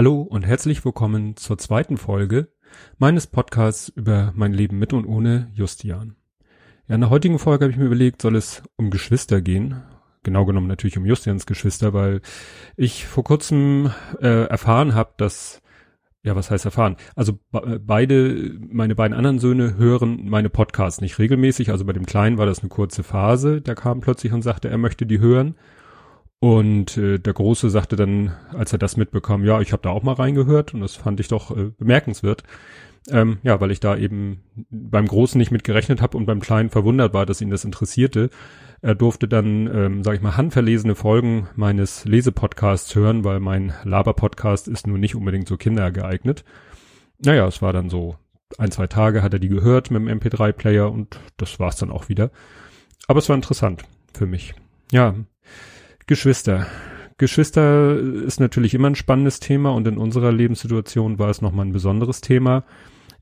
Hallo und herzlich willkommen zur zweiten Folge meines Podcasts über mein Leben mit und ohne Justian. Ja, in der heutigen Folge habe ich mir überlegt, soll es um Geschwister gehen. Genau genommen natürlich um Justians Geschwister, weil ich vor kurzem äh, erfahren habe, dass ja, was heißt erfahren? Also beide, meine beiden anderen Söhne hören meine Podcasts nicht regelmäßig. Also bei dem Kleinen war das eine kurze Phase. Der kam plötzlich und sagte, er möchte die hören. Und äh, der Große sagte dann, als er das mitbekam, ja, ich habe da auch mal reingehört und das fand ich doch äh, bemerkenswert. Ähm, ja, weil ich da eben beim Großen nicht mit gerechnet habe und beim Kleinen verwundert war, dass ihn das interessierte. Er durfte dann, ähm, sage ich mal, handverlesene Folgen meines Lesepodcasts hören, weil mein Laber-Podcast ist nun nicht unbedingt so kindergeeignet. Naja, es war dann so ein, zwei Tage hat er die gehört mit dem MP3-Player und das war's dann auch wieder. Aber es war interessant für mich. Ja, Geschwister. Geschwister ist natürlich immer ein spannendes Thema und in unserer Lebenssituation war es nochmal ein besonderes Thema.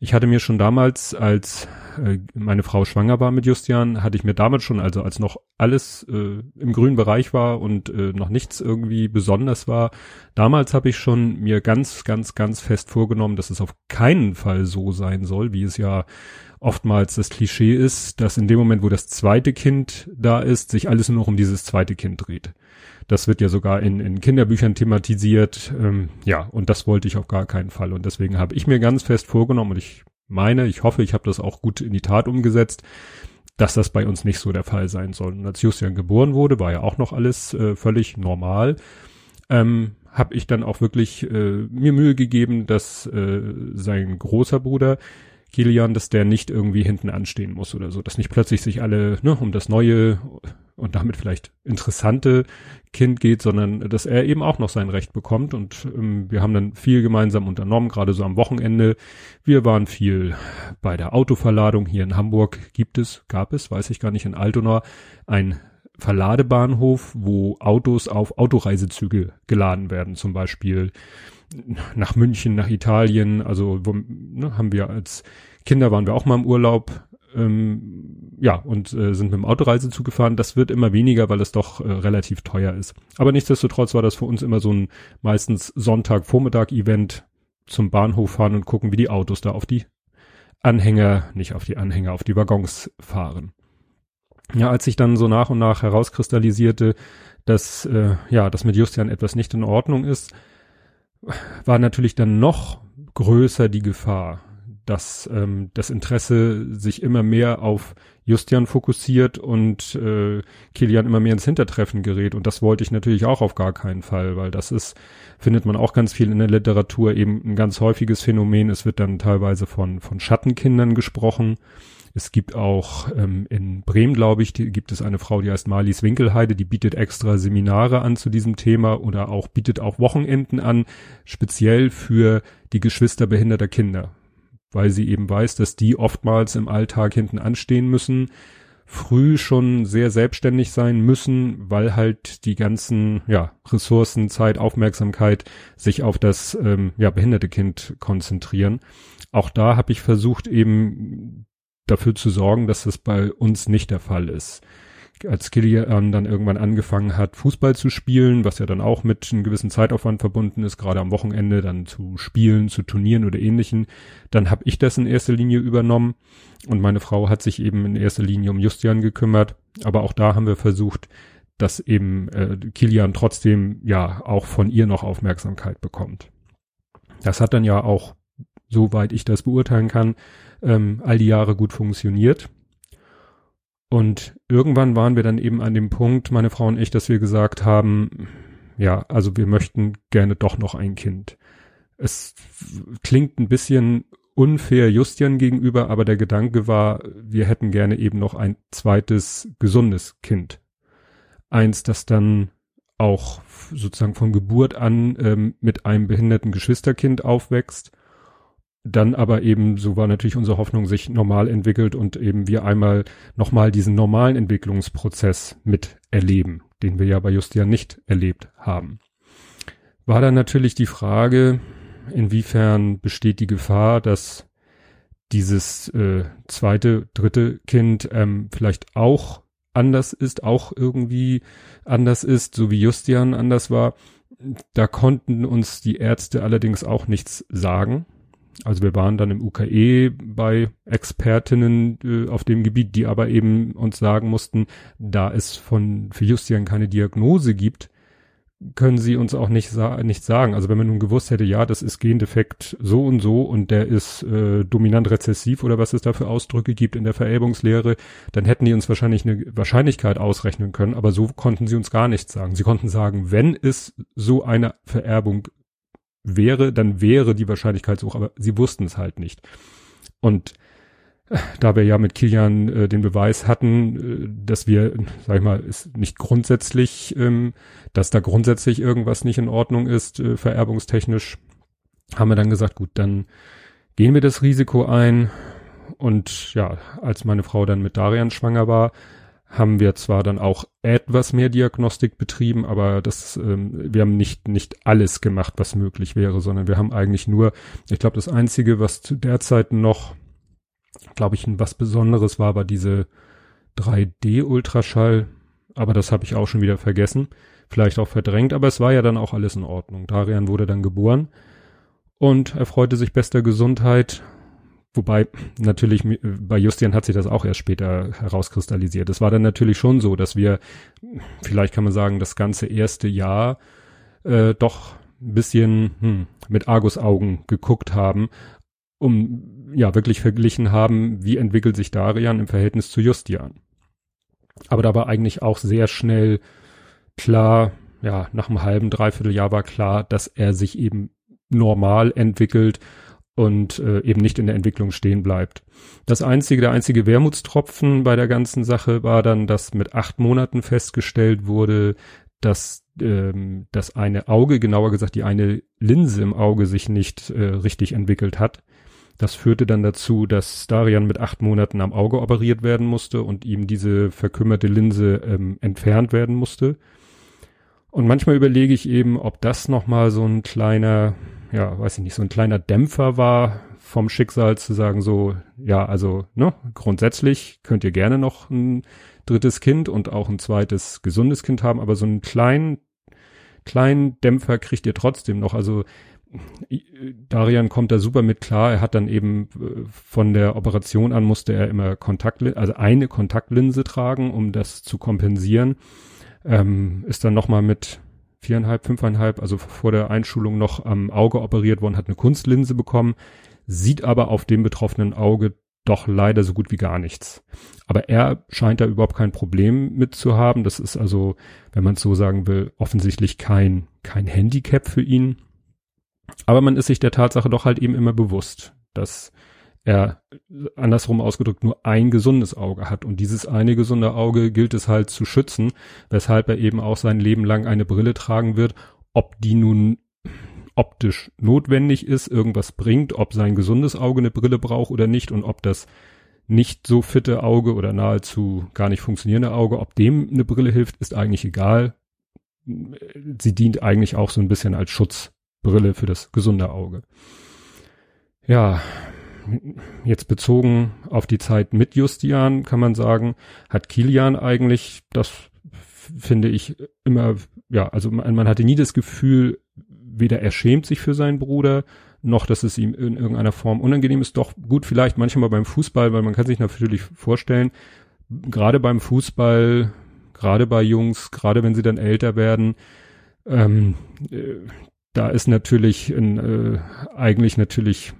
Ich hatte mir schon damals, als äh, meine Frau schwanger war mit Justian, hatte ich mir damals schon, also als noch alles äh, im grünen Bereich war und äh, noch nichts irgendwie besonders war, damals habe ich schon mir ganz, ganz, ganz fest vorgenommen, dass es auf keinen Fall so sein soll, wie es ja oftmals das Klischee ist, dass in dem Moment, wo das zweite Kind da ist, sich alles nur noch um dieses zweite Kind dreht. Das wird ja sogar in, in Kinderbüchern thematisiert. Ähm, ja, und das wollte ich auf gar keinen Fall. Und deswegen habe ich mir ganz fest vorgenommen, und ich meine, ich hoffe, ich habe das auch gut in die Tat umgesetzt, dass das bei uns nicht so der Fall sein soll. Und als Justian geboren wurde, war ja auch noch alles äh, völlig normal. Ähm, habe ich dann auch wirklich äh, mir Mühe gegeben, dass äh, sein großer Bruder Kilian, dass der nicht irgendwie hinten anstehen muss oder so, dass nicht plötzlich sich alle ne, um das neue und damit vielleicht interessante Kind geht, sondern dass er eben auch noch sein Recht bekommt. Und ähm, wir haben dann viel gemeinsam unternommen, gerade so am Wochenende. Wir waren viel bei der Autoverladung. Hier in Hamburg gibt es, gab es, weiß ich gar nicht, in Altona ein Verladebahnhof, wo Autos auf Autoreisezüge geladen werden, zum Beispiel nach München, nach Italien. Also wo, ne, haben wir als Kinder waren wir auch mal im Urlaub ähm, ja, und äh, sind mit dem Autoreisezug gefahren. Das wird immer weniger, weil es doch äh, relativ teuer ist. Aber nichtsdestotrotz war das für uns immer so ein meistens Sonntag-Vormittag-Event zum Bahnhof fahren und gucken, wie die Autos da auf die Anhänger, nicht auf die Anhänger, auf die Waggons fahren. Ja, als sich dann so nach und nach herauskristallisierte, dass äh, ja, dass mit Justian etwas nicht in Ordnung ist, war natürlich dann noch größer die Gefahr dass ähm, das Interesse sich immer mehr auf Justian fokussiert und äh, Kilian immer mehr ins Hintertreffen gerät. Und das wollte ich natürlich auch auf gar keinen Fall, weil das ist, findet man auch ganz viel in der Literatur, eben ein ganz häufiges Phänomen. Es wird dann teilweise von, von Schattenkindern gesprochen. Es gibt auch ähm, in Bremen, glaube ich, die, gibt es eine Frau, die heißt Marlies Winkelheide, die bietet extra Seminare an zu diesem Thema oder auch bietet auch Wochenenden an, speziell für die Geschwister behinderter Kinder weil sie eben weiß, dass die oftmals im Alltag hinten anstehen müssen, früh schon sehr selbstständig sein müssen, weil halt die ganzen ja, Ressourcen, Zeit, Aufmerksamkeit sich auf das ähm, ja, behinderte Kind konzentrieren. Auch da habe ich versucht eben dafür zu sorgen, dass das bei uns nicht der Fall ist als Kilian dann irgendwann angefangen hat, Fußball zu spielen, was ja dann auch mit einem gewissen Zeitaufwand verbunden ist, gerade am Wochenende dann zu spielen, zu Turnieren oder ähnlichen, dann habe ich das in erster Linie übernommen und meine Frau hat sich eben in erster Linie um Justian gekümmert. Aber auch da haben wir versucht, dass eben äh, Kilian trotzdem ja auch von ihr noch Aufmerksamkeit bekommt. Das hat dann ja auch, soweit ich das beurteilen kann, ähm, all die Jahre gut funktioniert. Und irgendwann waren wir dann eben an dem Punkt, meine Frau und ich, dass wir gesagt haben, ja, also wir möchten gerne doch noch ein Kind. Es klingt ein bisschen unfair Justian gegenüber, aber der Gedanke war, wir hätten gerne eben noch ein zweites gesundes Kind. Eins, das dann auch sozusagen von Geburt an ähm, mit einem behinderten Geschwisterkind aufwächst dann aber eben, so war natürlich unsere Hoffnung, sich normal entwickelt und eben wir einmal nochmal diesen normalen Entwicklungsprozess miterleben, den wir ja bei Justian nicht erlebt haben. War dann natürlich die Frage, inwiefern besteht die Gefahr, dass dieses äh, zweite, dritte Kind ähm, vielleicht auch anders ist, auch irgendwie anders ist, so wie Justian anders war. da konnten uns die Ärzte allerdings auch nichts sagen. Also wir waren dann im UKE bei Expertinnen äh, auf dem Gebiet, die aber eben uns sagen mussten, da es von für Justian keine Diagnose gibt, können sie uns auch nicht, sa nicht sagen. Also wenn man nun gewusst hätte, ja, das ist Gendefekt so und so und der ist äh, dominant rezessiv oder was es da für Ausdrücke gibt in der Vererbungslehre, dann hätten die uns wahrscheinlich eine Wahrscheinlichkeit ausrechnen können, aber so konnten sie uns gar nichts sagen. Sie konnten sagen, wenn es so eine Vererbung wäre, dann wäre die Wahrscheinlichkeit so, aber sie wussten es halt nicht. Und da wir ja mit Kilian äh, den Beweis hatten, äh, dass wir, sag ich mal, ist nicht grundsätzlich, ähm, dass da grundsätzlich irgendwas nicht in Ordnung ist, äh, vererbungstechnisch, haben wir dann gesagt, gut, dann gehen wir das Risiko ein. Und ja, als meine Frau dann mit Darian schwanger war, haben wir zwar dann auch etwas mehr Diagnostik betrieben, aber das, ähm, wir haben nicht, nicht alles gemacht, was möglich wäre, sondern wir haben eigentlich nur, ich glaube, das Einzige, was zu der Zeit noch glaube ich, was Besonderes war, war diese 3D-Ultraschall. Aber das habe ich auch schon wieder vergessen. Vielleicht auch verdrängt, aber es war ja dann auch alles in Ordnung. Darian wurde dann geboren und er freute sich bester Gesundheit. Wobei natürlich bei Justian hat sich das auch erst später herauskristallisiert. Es war dann natürlich schon so, dass wir, vielleicht kann man sagen, das ganze erste Jahr äh, doch ein bisschen hm, mit Argusaugen geguckt haben, um ja wirklich verglichen haben, wie entwickelt sich Darian im Verhältnis zu Justian. Aber da war eigentlich auch sehr schnell klar, ja, nach einem halben, dreiviertel Jahr war klar, dass er sich eben normal entwickelt und äh, eben nicht in der Entwicklung stehen bleibt. Das einzige, der einzige Wermutstropfen bei der ganzen Sache war dann, dass mit acht Monaten festgestellt wurde, dass ähm, das eine Auge, genauer gesagt die eine Linse im Auge sich nicht äh, richtig entwickelt hat. Das führte dann dazu, dass Darian mit acht Monaten am Auge operiert werden musste und ihm diese verkümmerte Linse ähm, entfernt werden musste. Und manchmal überlege ich eben, ob das nochmal so ein kleiner, ja, weiß ich nicht, so ein kleiner Dämpfer war vom Schicksal zu sagen so, ja, also, ne, grundsätzlich könnt ihr gerne noch ein drittes Kind und auch ein zweites gesundes Kind haben, aber so einen kleinen, kleinen Dämpfer kriegt ihr trotzdem noch. Also Darian kommt da super mit klar. Er hat dann eben äh, von der Operation an musste er immer Kontaktlinse, also eine Kontaktlinse tragen, um das zu kompensieren. Ähm, ist dann nochmal mit viereinhalb, fünfeinhalb, also vor der Einschulung noch am Auge operiert worden, hat eine Kunstlinse bekommen, sieht aber auf dem betroffenen Auge doch leider so gut wie gar nichts. Aber er scheint da überhaupt kein Problem mit zu haben. Das ist also, wenn man es so sagen will, offensichtlich kein, kein Handicap für ihn. Aber man ist sich der Tatsache doch halt eben immer bewusst, dass er andersrum ausgedrückt nur ein gesundes Auge hat. Und dieses eine gesunde Auge gilt es halt zu schützen, weshalb er eben auch sein Leben lang eine Brille tragen wird, ob die nun optisch notwendig ist, irgendwas bringt, ob sein gesundes Auge eine Brille braucht oder nicht und ob das nicht so fitte Auge oder nahezu gar nicht funktionierende Auge, ob dem eine Brille hilft, ist eigentlich egal. Sie dient eigentlich auch so ein bisschen als Schutz Brille für das gesunde Auge. Ja, jetzt bezogen auf die Zeit mit Justian kann man sagen, hat Kilian eigentlich, das finde ich immer, ja, also man, man hatte nie das Gefühl, weder er schämt sich für seinen Bruder, noch dass es ihm in irgendeiner Form unangenehm ist. Doch gut, vielleicht manchmal beim Fußball, weil man kann sich natürlich vorstellen, gerade beim Fußball, gerade bei Jungs, gerade wenn sie dann älter werden, ähm, äh, da ist natürlich ein, äh, eigentlich natürlich,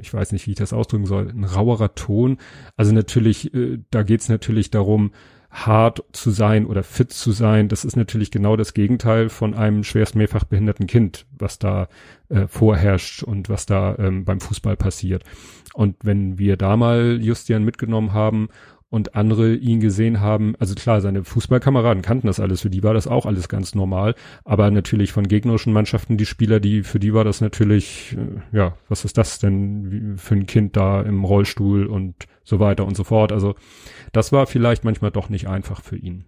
ich weiß nicht, wie ich das ausdrücken soll, ein rauerer Ton. Also natürlich, äh, da geht's natürlich darum, hart zu sein oder fit zu sein. Das ist natürlich genau das Gegenteil von einem schwerst mehrfach behinderten Kind, was da äh, vorherrscht und was da ähm, beim Fußball passiert. Und wenn wir da mal Justian mitgenommen haben und andere ihn gesehen haben, also klar, seine Fußballkameraden kannten das alles, für die war das auch alles ganz normal, aber natürlich von gegnerischen Mannschaften die Spieler, die für die war das natürlich, äh, ja, was ist das denn für ein Kind da im Rollstuhl und so weiter und so fort. Also das war vielleicht manchmal doch nicht einfach für ihn.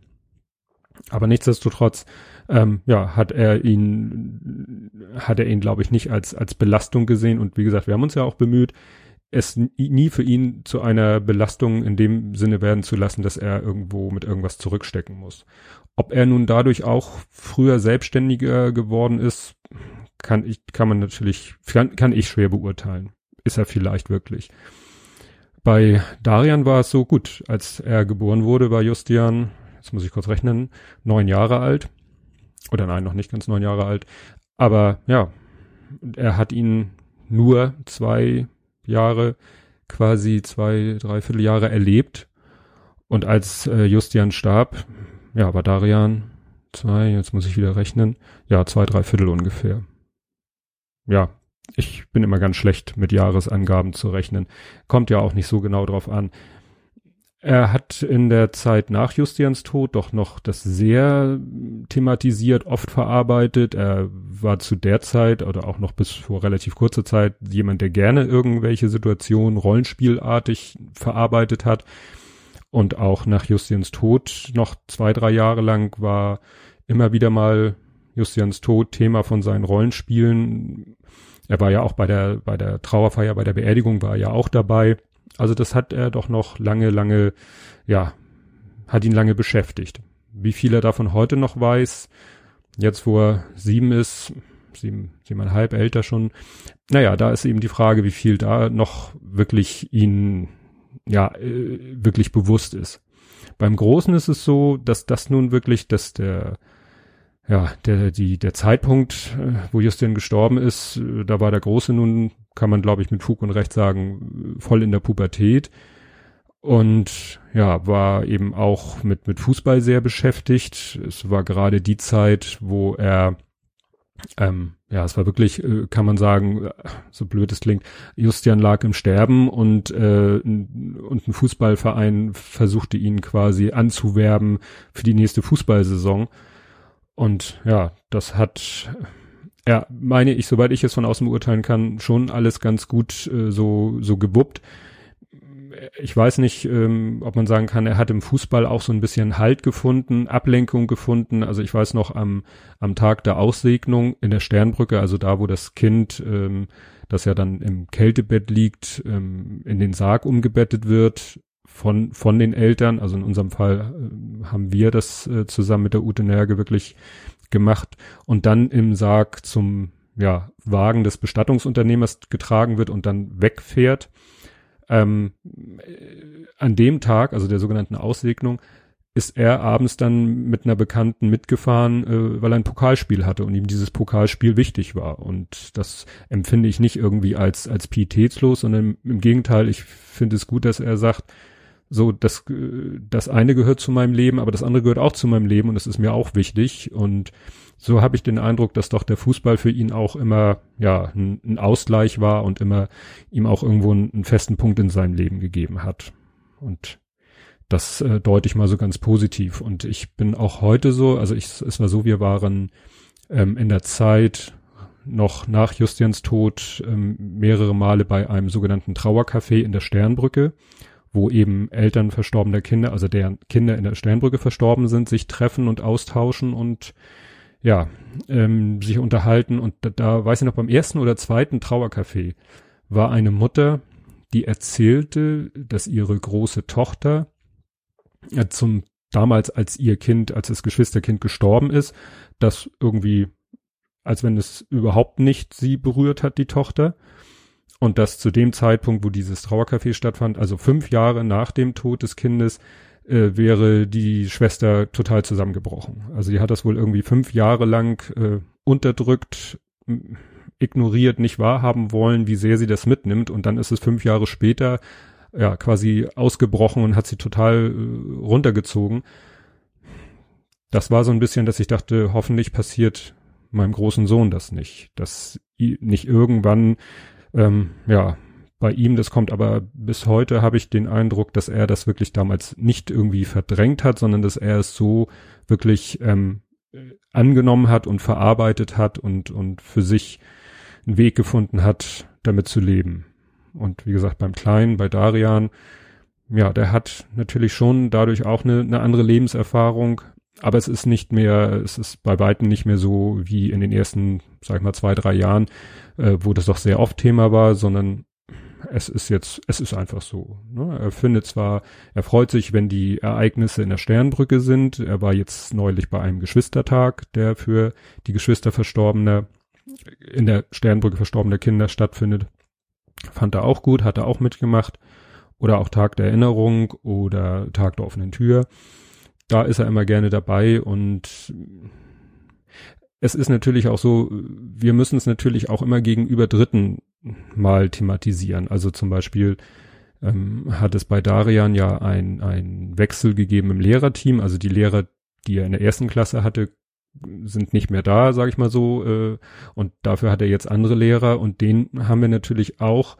Aber nichtsdestotrotz, ähm, ja, hat er ihn, hat er ihn, glaube ich, nicht als als Belastung gesehen. Und wie gesagt, wir haben uns ja auch bemüht, es nie für ihn zu einer Belastung in dem Sinne werden zu lassen, dass er irgendwo mit irgendwas zurückstecken muss. Ob er nun dadurch auch früher selbstständiger geworden ist, kann ich, kann man natürlich, kann, kann ich schwer beurteilen. Ist er vielleicht wirklich. Bei Darian war es so gut, als er geboren wurde, war Justian, jetzt muss ich kurz rechnen, neun Jahre alt. Oder nein, noch nicht ganz neun Jahre alt. Aber ja, er hat ihn nur zwei Jahre, quasi zwei, dreiviertel Jahre erlebt. Und als äh, Justian starb, ja, war Darian zwei, jetzt muss ich wieder rechnen, ja, zwei, drei ungefähr. Ja, ich bin immer ganz schlecht mit Jahresangaben zu rechnen. Kommt ja auch nicht so genau drauf an. Er hat in der Zeit nach Justians Tod doch noch das sehr thematisiert, oft verarbeitet. Er war zu der Zeit oder auch noch bis vor relativ kurzer Zeit jemand, der gerne irgendwelche Situationen rollenspielartig verarbeitet hat. Und auch nach Justians Tod noch zwei, drei Jahre lang war immer wieder mal Justians Tod Thema von seinen Rollenspielen. Er war ja auch bei der, bei der Trauerfeier, bei der Beerdigung war er ja auch dabei. Also das hat er doch noch lange, lange, ja, hat ihn lange beschäftigt. Wie viel er davon heute noch weiß, jetzt wo er sieben ist, sieben, siebeneinhalb älter schon, naja, da ist eben die Frage, wie viel da noch wirklich ihn, ja, äh, wirklich bewusst ist. Beim Großen ist es so, dass das nun wirklich, dass der, ja, der, die, der Zeitpunkt, äh, wo Justin gestorben ist, äh, da war der Große nun, kann man glaube ich mit Fug und Recht sagen, voll in der Pubertät und ja, war eben auch mit, mit Fußball sehr beschäftigt. Es war gerade die Zeit, wo er, ähm, ja, es war wirklich, äh, kann man sagen, so blöd es klingt, Justian lag im Sterben und, äh, und ein Fußballverein versuchte ihn quasi anzuwerben für die nächste Fußballsaison. Und ja, das hat, ja, meine ich, soweit ich es von außen beurteilen kann, schon alles ganz gut äh, so, so gewuppt. Ich weiß nicht, ähm, ob man sagen kann, er hat im Fußball auch so ein bisschen Halt gefunden, Ablenkung gefunden. Also ich weiß noch am, am Tag der Aussegnung in der Sternbrücke, also da, wo das Kind, ähm, das ja dann im Kältebett liegt, ähm, in den Sarg umgebettet wird, von, von den Eltern, also in unserem Fall äh, haben wir das äh, zusammen mit der Ute Nerge wirklich gemacht und dann im Sarg zum ja, Wagen des Bestattungsunternehmers getragen wird und dann wegfährt. Ähm, äh, an dem Tag, also der sogenannten Aussegnung, ist er abends dann mit einer Bekannten mitgefahren, äh, weil er ein Pokalspiel hatte und ihm dieses Pokalspiel wichtig war. Und das empfinde ich nicht irgendwie als, als pietätslos, sondern im Gegenteil, ich finde es gut, dass er sagt, so, das, das eine gehört zu meinem Leben, aber das andere gehört auch zu meinem Leben und das ist mir auch wichtig. Und so habe ich den Eindruck, dass doch der Fußball für ihn auch immer, ja, ein, ein Ausgleich war und immer ihm auch irgendwo einen, einen, festen Punkt in seinem Leben gegeben hat. Und das äh, deute ich mal so ganz positiv. Und ich bin auch heute so, also ich, es war so, wir waren ähm, in der Zeit noch nach Justians Tod ähm, mehrere Male bei einem sogenannten Trauercafé in der Sternbrücke wo eben Eltern verstorbener Kinder, also deren Kinder in der Sternbrücke verstorben sind, sich treffen und austauschen und ja, ähm, sich unterhalten. Und da, da weiß ich noch, beim ersten oder zweiten Trauercafé war eine Mutter, die erzählte, dass ihre große Tochter äh, zum damals als ihr Kind, als das Geschwisterkind gestorben ist, das irgendwie, als wenn es überhaupt nicht sie berührt hat, die Tochter. Und dass zu dem Zeitpunkt, wo dieses Trauercafé stattfand, also fünf Jahre nach dem Tod des Kindes, äh, wäre die Schwester total zusammengebrochen. Also die hat das wohl irgendwie fünf Jahre lang äh, unterdrückt, ignoriert, nicht wahrhaben wollen, wie sehr sie das mitnimmt. Und dann ist es fünf Jahre später ja quasi ausgebrochen und hat sie total äh, runtergezogen. Das war so ein bisschen, dass ich dachte, hoffentlich passiert meinem großen Sohn das nicht, dass nicht irgendwann ähm, ja, bei ihm, das kommt aber bis heute, habe ich den Eindruck, dass er das wirklich damals nicht irgendwie verdrängt hat, sondern dass er es so wirklich ähm, angenommen hat und verarbeitet hat und, und für sich einen Weg gefunden hat, damit zu leben. Und wie gesagt, beim Kleinen, bei Darian, ja, der hat natürlich schon dadurch auch eine, eine andere Lebenserfahrung, aber es ist nicht mehr, es ist bei weitem nicht mehr so wie in den ersten, sag ich mal, zwei, drei Jahren, äh, wo das doch sehr oft Thema war, sondern es ist jetzt, es ist einfach so. Ne? Er findet zwar, er freut sich, wenn die Ereignisse in der Sternbrücke sind. Er war jetzt neulich bei einem Geschwistertag, der für die Geschwister verstorbener, in der Sternbrücke verstorbener Kinder stattfindet. Fand er auch gut, hat er auch mitgemacht. Oder auch Tag der Erinnerung oder Tag der offenen Tür. Da ist er immer gerne dabei und es ist natürlich auch so, wir müssen es natürlich auch immer gegenüber Dritten mal thematisieren. Also zum Beispiel ähm, hat es bei Darian ja ein, ein Wechsel gegeben im Lehrerteam. Also die Lehrer, die er in der ersten Klasse hatte, sind nicht mehr da, sage ich mal so. Äh, und dafür hat er jetzt andere Lehrer und den haben wir natürlich auch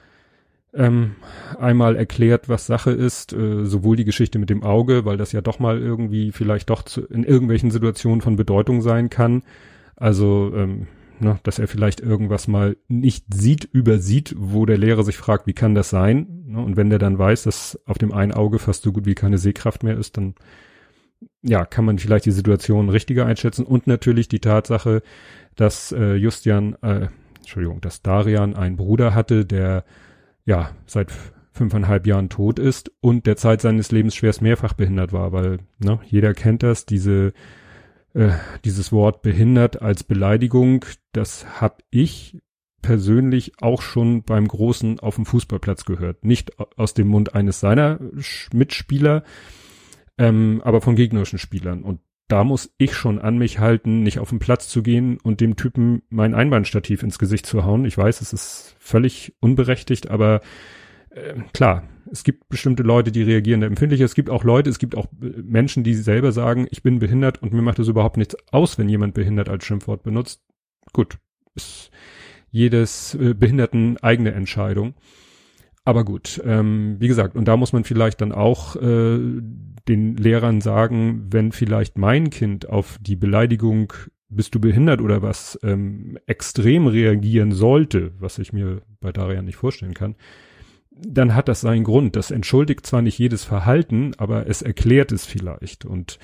ähm, einmal erklärt, was Sache ist, äh, sowohl die Geschichte mit dem Auge, weil das ja doch mal irgendwie vielleicht doch zu, in irgendwelchen Situationen von Bedeutung sein kann. Also, ähm, ne, dass er vielleicht irgendwas mal nicht sieht, übersieht, wo der Lehrer sich fragt, wie kann das sein? Ne, und wenn der dann weiß, dass auf dem einen Auge fast so gut wie keine Sehkraft mehr ist, dann ja, kann man vielleicht die Situation richtiger einschätzen und natürlich die Tatsache, dass äh, Justian, äh, Entschuldigung, dass Darian einen Bruder hatte, der ja seit fünfeinhalb Jahren tot ist und der Zeit seines Lebens schwerst mehrfach behindert war, weil ne, jeder kennt das, diese äh, dieses Wort behindert als Beleidigung, das habe ich persönlich auch schon beim Großen auf dem Fußballplatz gehört. Nicht aus dem Mund eines seiner Mitspieler, ähm, aber von gegnerischen Spielern. Und da muss ich schon an mich halten, nicht auf den Platz zu gehen und dem Typen mein Einbahnstativ ins Gesicht zu hauen. Ich weiß, es ist völlig unberechtigt, aber äh, klar, es gibt bestimmte Leute, die reagieren da empfindlich. Es gibt auch Leute, es gibt auch äh, Menschen, die selber sagen, ich bin behindert und mir macht es überhaupt nichts aus, wenn jemand behindert als Schimpfwort benutzt. Gut, ist jedes äh, Behinderten eigene Entscheidung. Aber gut, ähm, wie gesagt, und da muss man vielleicht dann auch äh, den Lehrern sagen, wenn vielleicht mein Kind auf die Beleidigung bist du behindert oder was ähm, extrem reagieren sollte, was ich mir bei Daria nicht vorstellen kann, dann hat das seinen Grund. Das entschuldigt zwar nicht jedes Verhalten, aber es erklärt es vielleicht. Und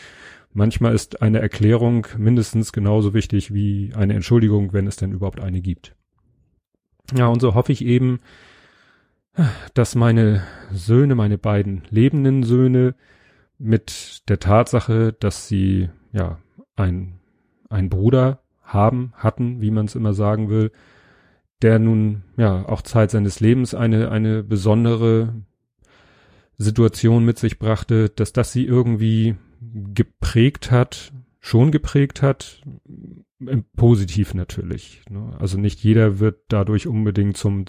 manchmal ist eine Erklärung mindestens genauso wichtig wie eine Entschuldigung, wenn es denn überhaupt eine gibt. Ja, und so hoffe ich eben, dass meine Söhne, meine beiden lebenden Söhne mit der Tatsache, dass sie ja ein, ein Bruder haben, hatten, wie man es immer sagen will, der nun ja auch Zeit seines Lebens eine eine besondere Situation mit sich brachte, dass das sie irgendwie geprägt hat, schon geprägt hat, positiv natürlich. Ne? Also nicht jeder wird dadurch unbedingt zum,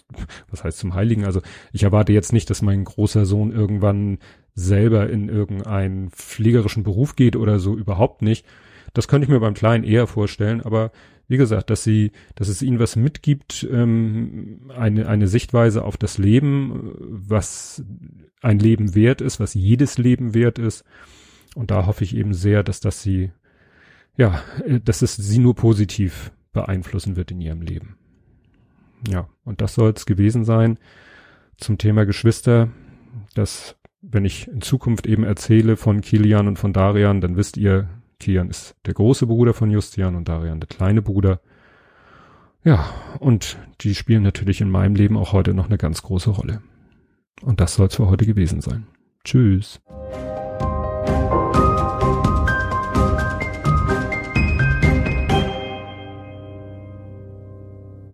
was heißt zum Heiligen. Also ich erwarte jetzt nicht, dass mein großer Sohn irgendwann selber in irgendeinen fliegerischen Beruf geht oder so, überhaupt nicht. Das könnte ich mir beim Kleinen eher vorstellen, aber wie gesagt, dass sie, dass es ihnen was mitgibt, ähm, eine, eine Sichtweise auf das Leben, was ein Leben wert ist, was jedes Leben wert ist. Und da hoffe ich eben sehr, dass das sie, ja, dass es sie nur positiv beeinflussen wird in ihrem Leben. Ja, und das soll es gewesen sein zum Thema Geschwister, dass wenn ich in Zukunft eben erzähle von Kilian und von Darian, dann wisst ihr, Kian ist der große Bruder von Justian und Darian der kleine Bruder. Ja, und die spielen natürlich in meinem Leben auch heute noch eine ganz große Rolle. Und das soll es für heute gewesen sein. Tschüss.